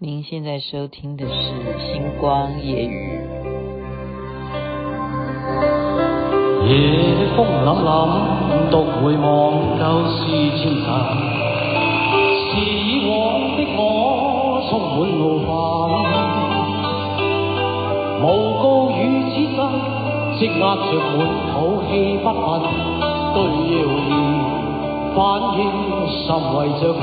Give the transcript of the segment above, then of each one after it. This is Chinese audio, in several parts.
您现在收听的是《星光夜语》。夜风凛凛，独回望旧时前尘。是以往的我充满怒愤，诬告与此生，积压着满肚气不愤，对谣言反应甚为着紧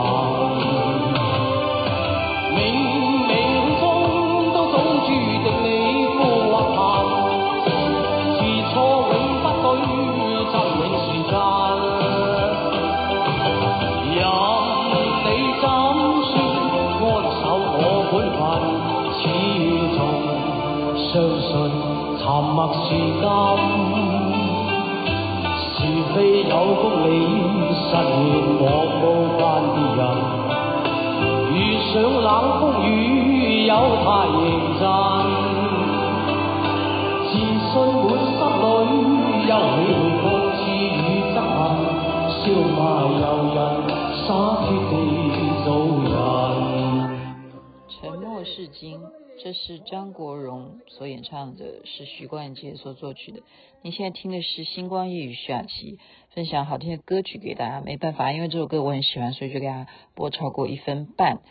沉默是金，是非有公理，实现我无关别人。遇上冷风雨，有太认真，自信满心里，休理会各自与憎恨，笑骂由人，洒脱地做人。沉默是金。这是张国荣所演唱的，是许冠杰所作曲的。你现在听的是《星光夜雨》徐雅琪分享好听的歌曲给大家。没办法，因为这首歌我很喜欢，所以就给大家播超过一分半。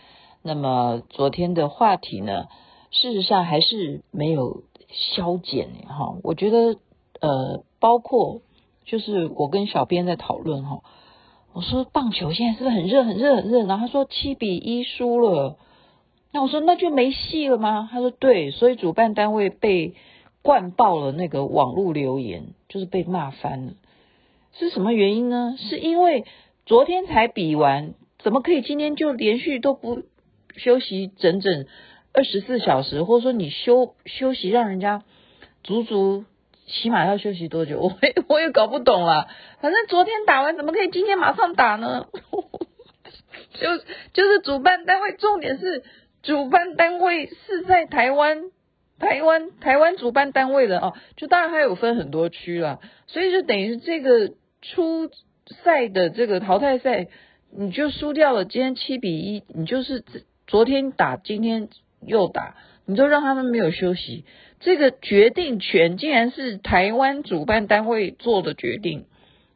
那么昨天的话题呢，事实上还是没有消减哈。我觉得呃，包括就是我跟小编在讨论哈，我说棒球现在是不是很热很热很热？然后他说七比一输了。那我说那就没戏了吗？他说对，所以主办单位被灌爆了那个网络留言，就是被骂翻了。是什么原因呢？是因为昨天才比完，怎么可以今天就连续都不休息整整二十四小时？或者说你休休息让人家足足起码要休息多久？我也我也搞不懂了。反正昨天打完，怎么可以今天马上打呢？就就是主办单位，重点是。主办单位是在台湾，台湾台湾主办单位的哦，就当然还有分很多区了，所以就等于这个初赛的这个淘汰赛，你就输掉了。今天七比一，你就是昨天打，今天又打，你就让他们没有休息。这个决定权竟然是台湾主办单位做的决定，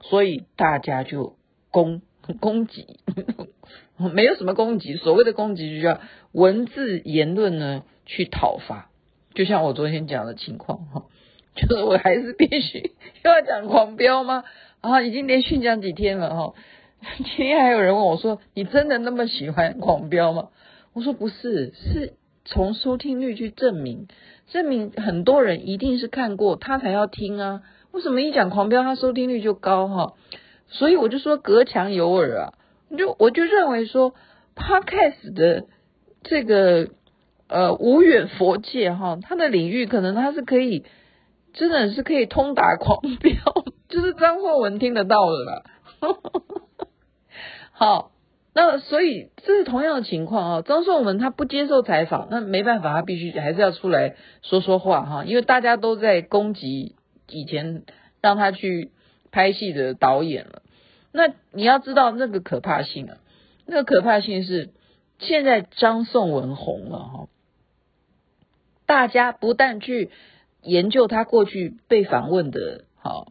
所以大家就攻攻击。没有什么攻击，所谓的攻击就叫文字言论呢去讨伐，就像我昨天讲的情况哈，就是我还是必须要讲狂飙吗？啊，已经连续讲几天了哈，今天还有人问我说，你真的那么喜欢狂飙吗？我说不是，是从收听率去证明，证明很多人一定是看过他才要听啊，为什么一讲狂飙他收听率就高哈？所以我就说隔墙有耳啊。就我就认为说，Podcast 的这个呃无远佛界哈，它的领域可能它是可以，真的是可以通达狂飙，就是张硕文听得到的啦。好，那所以这是同样的情况啊，张硕文他不接受采访，那没办法，他必须还是要出来说说话哈，因为大家都在攻击以前让他去拍戏的导演了。那你要知道那个可怕性啊，那个可怕性是现在张颂文红了哈，大家不但去研究他过去被访问的哈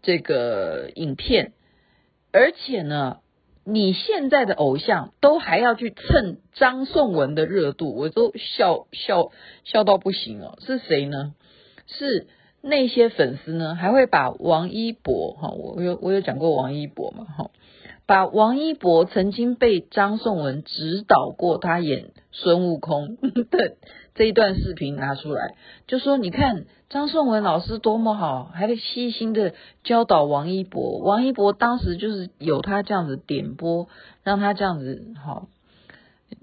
这个影片，而且呢，你现在的偶像都还要去蹭张颂文的热度，我都笑笑笑到不行了。是谁呢？是。那些粉丝呢，还会把王一博哈，我有我有讲过王一博嘛哈，把王一博曾经被张颂文指导过，他演孙悟空 的这一段视频拿出来，就说你看张颂文老师多么好，还得细心的教导王一博，王一博当时就是有他这样子点播，让他这样子哈，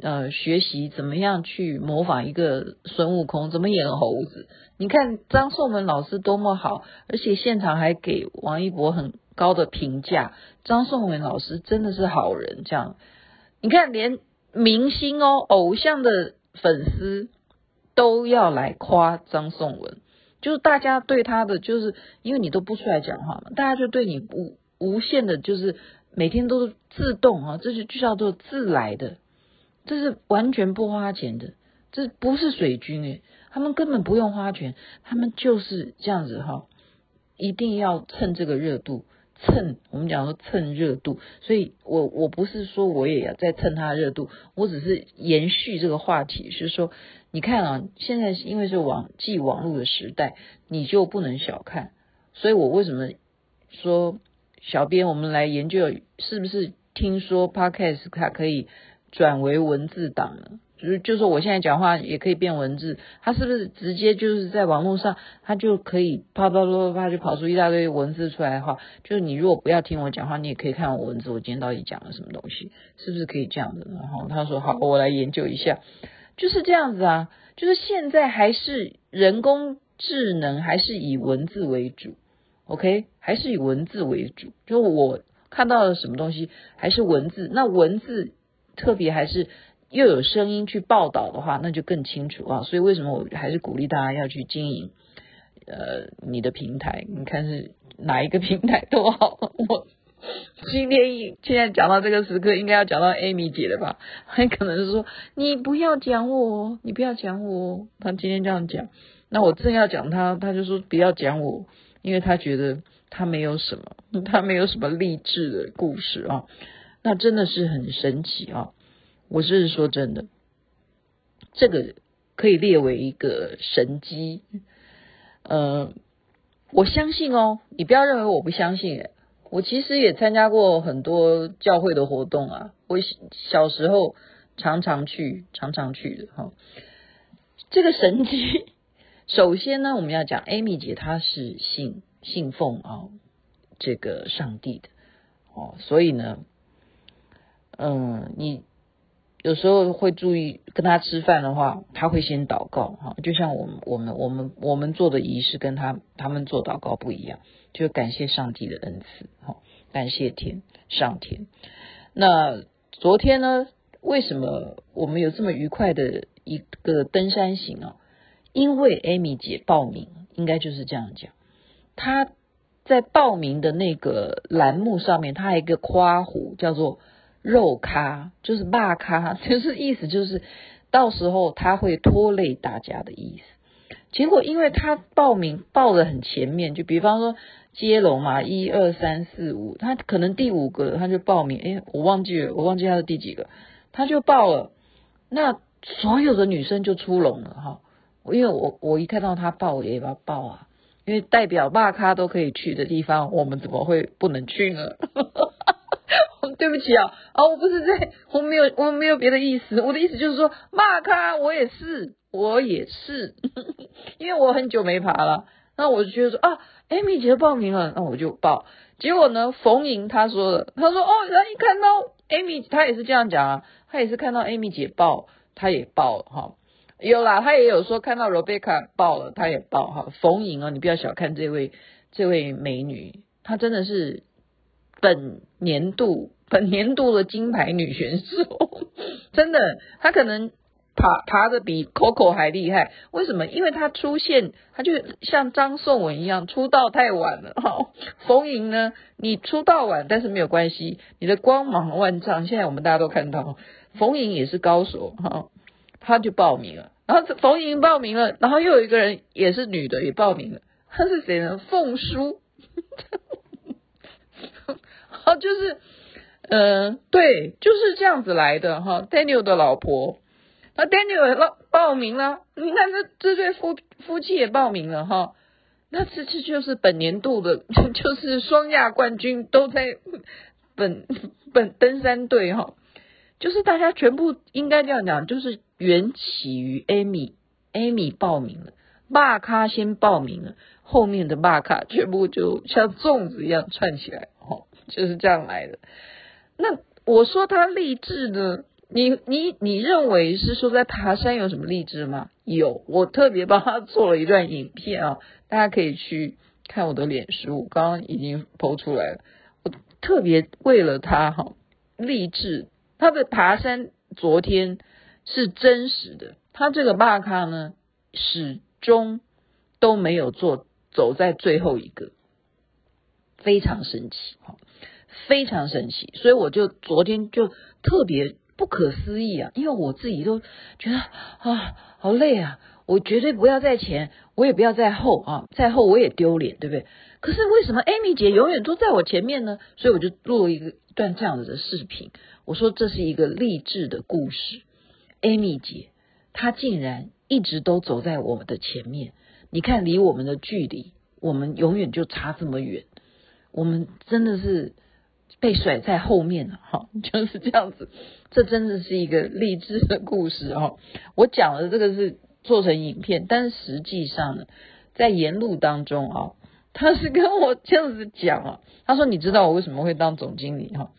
呃学习怎么样去模仿一个孙悟空，怎么演猴子。你看张颂文老师多么好，而且现场还给王一博很高的评价。张颂文老师真的是好人，这样你看连明星哦，偶像的粉丝都要来夸张颂文。就是大家对他的，就是因为你都不出来讲话嘛，大家就对你无无限的，就是每天都自动啊，这就就叫做自来的，这是完全不花钱的，这不是水军诶，他们根本不用花钱，他们就是这样子哈，一定要蹭这个热度，蹭我们讲说蹭热度，所以我我不是说我也要再蹭他的热度，我只是延续这个话题，是说。你看啊，现在因为是网际网络的时代，你就不能小看。所以我为什么说小编我们来研究，是不是听说 Podcast 它可以转为文字档了？就是就是我现在讲话也可以变文字，它是不是直接就是在网络上，它就可以啪啪啪啪啪就跑出一大堆文字出来的话，就是你如果不要听我讲话，你也可以看我文字，我今天到底讲了什么东西，是不是可以这样的？然后他说好，我来研究一下。就是这样子啊，就是现在还是人工智能，还是以文字为主，OK，还是以文字为主。就我看到了什么东西，还是文字。那文字特别还是又有声音去报道的话，那就更清楚啊。所以为什么我还是鼓励大家要去经营呃你的平台？你看是哪一个平台都好，我。今天现在讲到这个时刻，应该要讲到 Amy 姐的吧？很 可能是说你不要讲我，你不要讲我。他今天这样讲，那我正要讲他，他就说不要讲我，因为他觉得他没有什么，他没有什么励志的故事啊。那真的是很神奇啊！我是说真的，这个可以列为一个神迹。呃，我相信哦，你不要认为我不相信诶我其实也参加过很多教会的活动啊，我小时候常常去，常常去的哈。这个神迹，首先呢，我们要讲 Amy 姐她是信信奉啊这个上帝的哦，所以呢，嗯，你有时候会注意跟他吃饭的话，他会先祷告哈，就像我们我们我们我们做的仪式跟他他们做祷告不一样。就感谢上帝的恩赐，哈，感谢天上天。那昨天呢，为什么我们有这么愉快的一个登山行啊？因为 Amy 姐报名，应该就是这样讲。她在报名的那个栏目上面，她还有一个夸弧叫做“肉咖”，就是骂咖，就是意思就是到时候他会拖累大家的意思。结果因为他报名报的很前面，就比方说。接龙嘛，一二三四五，他可能第五个他就报名，哎，我忘记了，我忘记他是第几个，他就报了，那所有的女生就出笼了哈，因为我我一看到他报，我也要报啊，因为代表骂咖都可以去的地方，我们怎么会不能去呢？对不起啊，啊，我不是在，我没有，我没有别的意思，我的意思就是说，骂咖我也是，我也是，因为我很久没爬了。那我就觉得说啊，Amy 姐报名了，那我就报。结果呢，冯莹她说了，她说哦，然后一看到 Amy，她也是这样讲啊，她也是看到 Amy 姐报，她也报哈。有啦，她也有说看到 Rebecca 报了，她也报哈。冯莹啊，你不要小看这位这位美女，她真的是本年度本年度的金牌女选手，真的，她可能。爬爬的比 Coco 还厉害，为什么？因为她出现，她就像张颂文一样，出道太晚了哈。冯莹呢，你出道晚，但是没有关系，你的光芒万丈。现在我们大家都看到，冯莹也是高手哈，她就报名了。然后冯莹报名了，然后又有一个人也是女的也报名了，她是谁呢？凤书，好，就是，呃，对，就是这样子来的哈。Daniel 的老婆。那 Daniel 报报名了，你看这这对夫夫妻也报名了哈，那这次就是本年度的，就是双亚冠军都在本本登山队哈，就是大家全部应该这样讲，就是缘起于 Amy，Amy 报名了，大咖先报名了，后面的大咖全部就像粽子一样串起来，哈，就是这样来的。那我说他励志呢？你你你认为是说在爬山有什么励志吗？有，我特别帮他做了一段影片啊，大家可以去看我的脸书，刚刚已经 po 出来了。我特别为了他哈励志，他的爬山昨天是真实的，他这个巴卡呢始终都没有做走在最后一个，非常神奇哈，非常神奇，所以我就昨天就特别。不可思议啊！因为我自己都觉得啊，好累啊！我绝对不要在前，我也不要在后啊，在后我也丢脸，对不对？可是为什么 Amy 姐永远都在我前面呢？所以我就录了一个段这样子的视频。我说这是一个励志的故事。Amy 姐她竟然一直都走在我们的前面。你看，离我们的距离，我们永远就差这么远。我们真的是。被甩在后面了，哈，就是这样子。这真的是一个励志的故事哦。我讲的这个是做成影片，但实际上呢，在沿路当中啊，他是跟我这样子讲啊。他说：“你知道我为什么会当总经理哈？”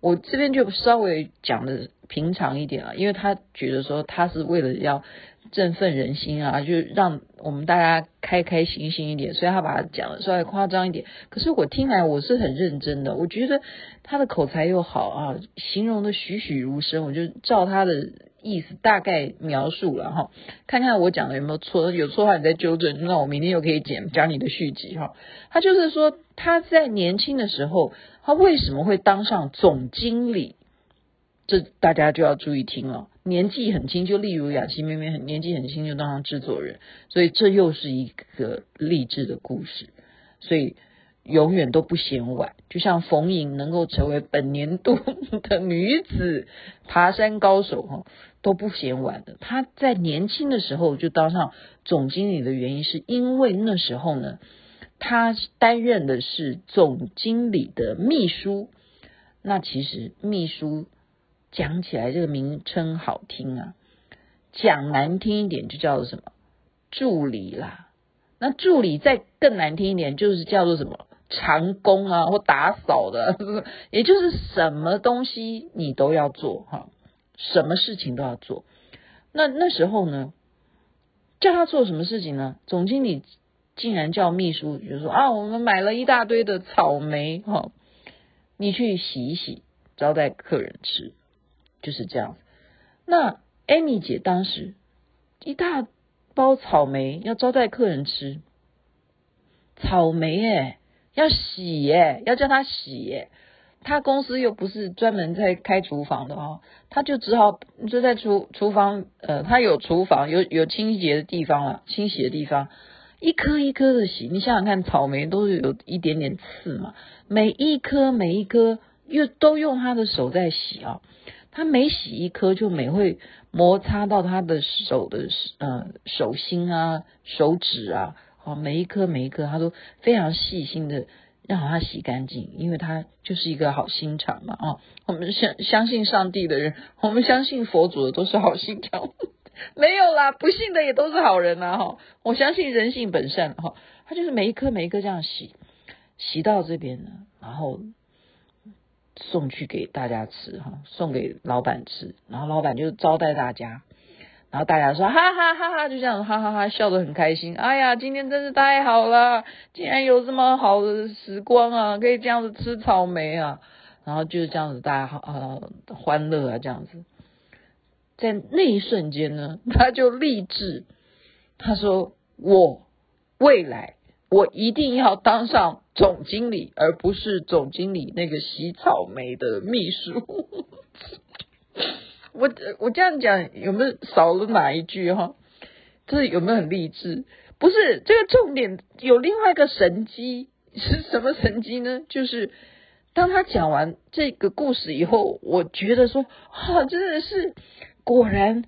我这边就稍微讲的平常一点了，因为他觉得说他是为了要。振奋人心啊，就让我们大家开开心心一点，所以他把它讲的稍微夸张一点。可是我听来我是很认真的，我觉得他的口才又好啊，形容的栩栩如生，我就照他的意思大概描述了哈，看看我讲的有没有错，有错的话你再纠正，那我明天又可以讲讲你的续集哈。他就是说他在年轻的时候，他为什么会当上总经理？这大家就要注意听了。年纪很轻，就例如雅琪妹妹很年纪很轻就当上制作人，所以这又是一个励志的故事。所以永远都不嫌晚，就像冯颖能够成为本年度的女子爬山高手哈，都不嫌晚的。她在年轻的时候就当上总经理的原因，是因为那时候呢，她担任的是总经理的秘书。那其实秘书。讲起来这个名称好听啊，讲难听一点就叫做什么助理啦。那助理再更难听一点，就是叫做什么长工啊，或打扫的，也就是什么东西你都要做哈，什么事情都要做。那那时候呢，叫他做什么事情呢？总经理竟然叫秘书，就说啊，我们买了一大堆的草莓哈，你去洗一洗，招待客人吃。就是这样，那 Amy 姐当时一大包草莓要招待客人吃，草莓哎，要洗哎，要叫他洗哎，他公司又不是专门在开厨房的哦，他就只好就在厨厨房，呃，他有厨房，有有清洁的地方了，清洗的地方，一颗一颗的洗，你想想看，草莓都是有一点点刺嘛，每一颗每一颗又都用他的手在洗啊。他每洗一颗，就每会摩擦到他的手的呃手心啊、手指啊，好，每一颗每一颗，他都非常细心的让他洗干净，因为他就是一个好心肠嘛啊。我们相相信上帝的人，我们相信佛祖的都是好心肠，没有啦，不信的也都是好人呐哈。我相信人性本善哈，他就是每一颗每一颗这样洗，洗到这边呢，然后。送去给大家吃哈，送给老板吃，然后老板就招待大家，然后大家说哈哈哈哈，就这样哈哈哈笑得很开心。哎呀，今天真是太好了，竟然有这么好的时光啊，可以这样子吃草莓啊，然后就是这样子大家好呃欢乐啊这样子，在那一瞬间呢，他就立志，他说我未来。我一定要当上总经理，而不是总经理那个洗草莓的秘书。我我这样讲有没有少了哪一句哈？这有没有很励志？不是，这个重点有另外一个神机是什么神机呢？就是当他讲完这个故事以后，我觉得说啊，真的是果然，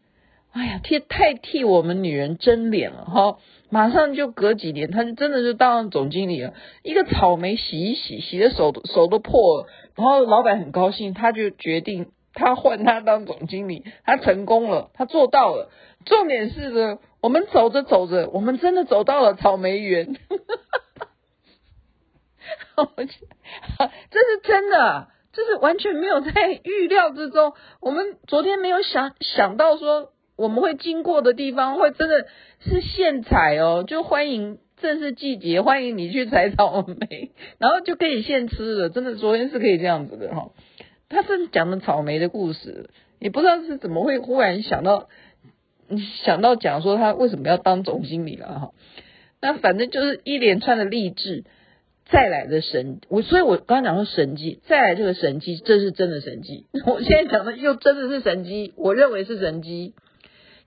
哎呀，替太替我们女人争脸了哈。马上就隔几年，他就真的就当上总经理了。一个草莓洗一洗，洗的手手都破了，然后老板很高兴，他就决定他换他当总经理，他成功了，他做到了。重点是呢，我们走着走着，我们真的走到了草莓园，这是真的，这是完全没有在预料之中。我们昨天没有想想到说我们会经过的地方会真的是现采哦，就欢迎正是季节，欢迎你去采草莓，然后就可以现吃了。真的，昨天是可以这样子的哈。他是讲的草莓的故事，也不知道是怎么会忽然想到想到讲说他为什么要当总经理了哈。那反正就是一连串的励志。再来的神，我所以，我刚刚讲说神迹，再来这个神迹，这是真的神迹。我现在讲的又真的是神迹，我认为是神迹，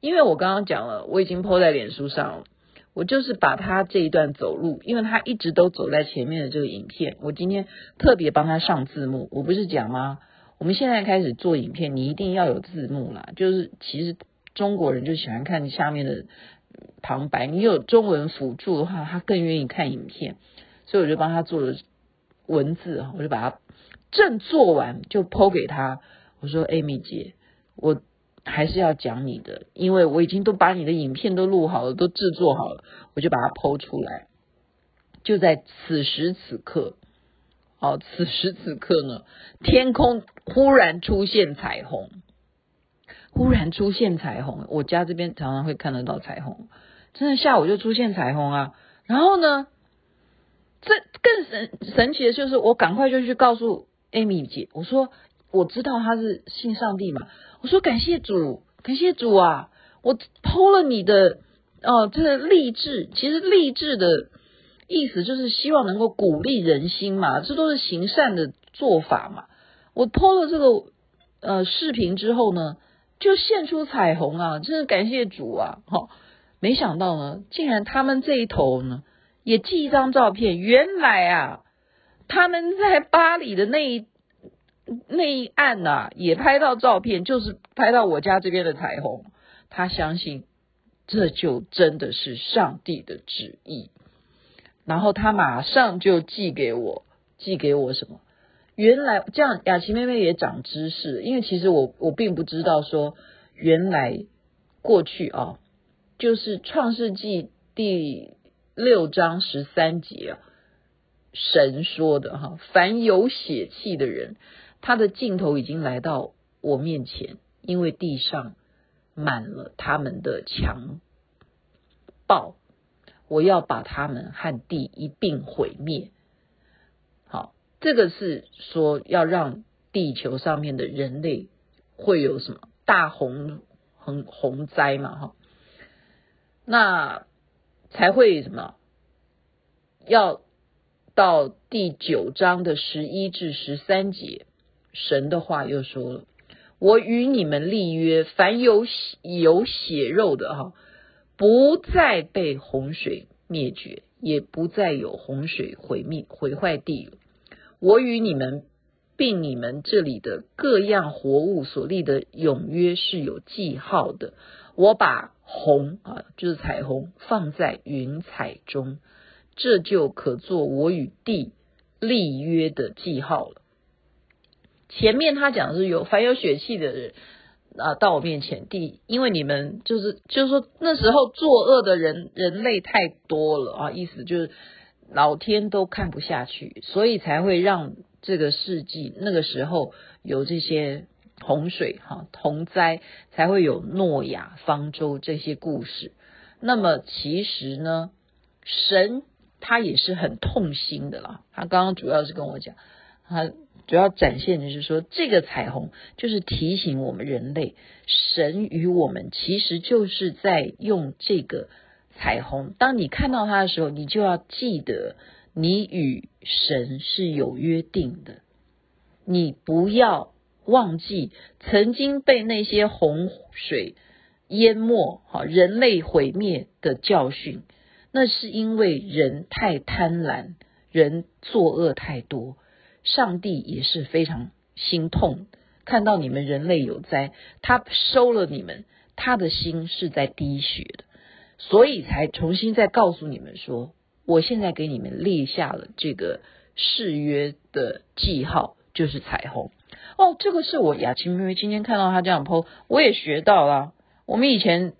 因为我刚刚讲了，我已经 po 在脸书上了，我就是把他这一段走路，因为他一直都走在前面的这个影片，我今天特别帮他上字幕。我不是讲吗？我们现在开始做影片，你一定要有字幕啦。就是其实中国人就喜欢看下面的旁白，你有中文辅助的话，他更愿意看影片。所以我就帮他做了文字，我就把它正做完就 po 给他。我说：“Amy 姐，我还是要讲你的，因为我已经都把你的影片都录好了，都制作好了，我就把它 po 出来。就在此时此刻，哦，此时此刻呢，天空忽然出现彩虹，忽然出现彩虹。我家这边常常会看得到彩虹，真的下午就出现彩虹啊。然后呢？”这更神神奇的就是，我赶快就去告诉 Amy 姐，我说我知道他是信上帝嘛，我说感谢主，感谢主啊，我 po 了你的哦，这个励志，其实励志的意思就是希望能够鼓励人心嘛，这都是行善的做法嘛。我 po 了这个呃视频之后呢，就现出彩虹啊，真是感谢主啊，哈、哦，没想到呢，竟然他们这一头呢。也寄一张照片，原来啊，他们在巴黎的那一那一岸呐、啊，也拍到照片，就是拍到我家这边的彩虹。他相信这就真的是上帝的旨意，然后他马上就寄给我，寄给我什么？原来这样，雅琪妹妹也长知识，因为其实我我并不知道说，原来过去啊，就是创世纪第。六章十三节啊，神说的哈，凡有血气的人，他的镜头已经来到我面前，因为地上满了他们的强暴，我要把他们和地一并毁灭。好，这个是说要让地球上面的人类会有什么大洪洪洪灾嘛？哈，那。才会什么？要到第九章的十一至十三节，神的话又说了：“我与你们立约，凡有有血肉的哈，不再被洪水灭绝，也不再有洪水毁灭毁坏地。我与你们并你们这里的各样活物所立的永约是有记号的。我把。”红啊，就是彩虹，放在云彩中，这就可做我与地立约的记号了。前面他讲的是有凡有血气的人啊，到我面前地，因为你们就是就是说那时候作恶的人人类太多了啊，意思就是老天都看不下去，所以才会让这个世纪那个时候有这些。洪水哈，洪灾才会有诺亚方舟这些故事。那么其实呢，神他也是很痛心的啦。他刚刚主要是跟我讲，他主要展现的就是说，这个彩虹就是提醒我们人类，神与我们其实就是在用这个彩虹。当你看到它的时候，你就要记得，你与神是有约定的，你不要。忘记曾经被那些洪水淹没，哈，人类毁灭的教训，那是因为人太贪婪，人作恶太多，上帝也是非常心痛，看到你们人类有灾，他收了你们，他的心是在滴血的，所以才重新再告诉你们说，我现在给你们立下了这个誓约的记号，就是彩虹。哦，这个是我雅琪妹妹今天看到她这样 po，我也学到了。我们以前，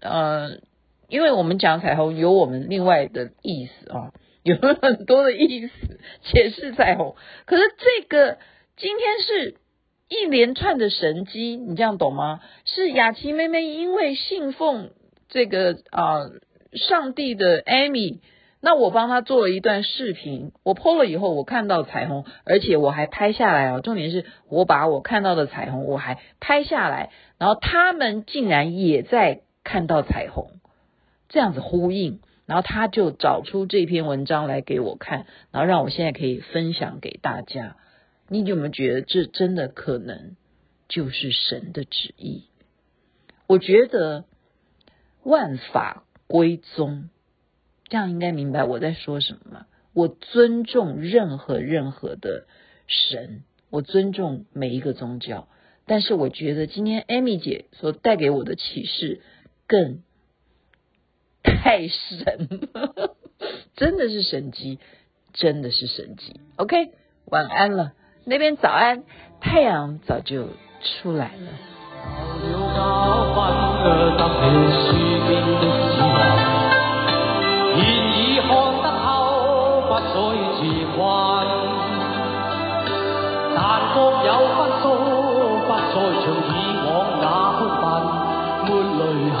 呃，因为我们讲彩虹有我们另外的意思啊，有很多的意思解释彩虹。可是这个今天是一连串的神迹，你这样懂吗？是雅琪妹妹因为信奉这个啊、上帝的 Amy。那我帮她做了一段视频，我 PO 了以后，我看到彩虹，而且我还拍下来哦。重点是我把我看到的彩虹我还拍下来，然后他们竟然也在看到彩虹，这样子呼应，然后他就找出这篇文章来给我看，然后让我现在可以分享给大家。你有没有觉得这真的可能就是神的旨意？我觉得万法归宗。这样应该明白我在说什么吗？我尊重任何任何的神，我尊重每一个宗教，但是我觉得今天艾米姐所带给我的启示更太神，真的是神机，真的是神机。OK，晚安了，那边早安，太阳早就出来了。但各有分数，不再像以往那般，泪痕，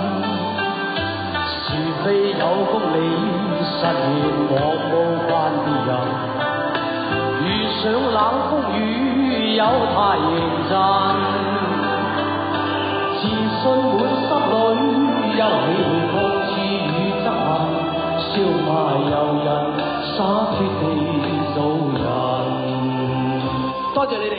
非有功理，实现我无关别人。遇上冷风雨，有太认真。自信满心里，忧喜会各自与执行。笑骂由人，洒脱地做人。多谢你哋，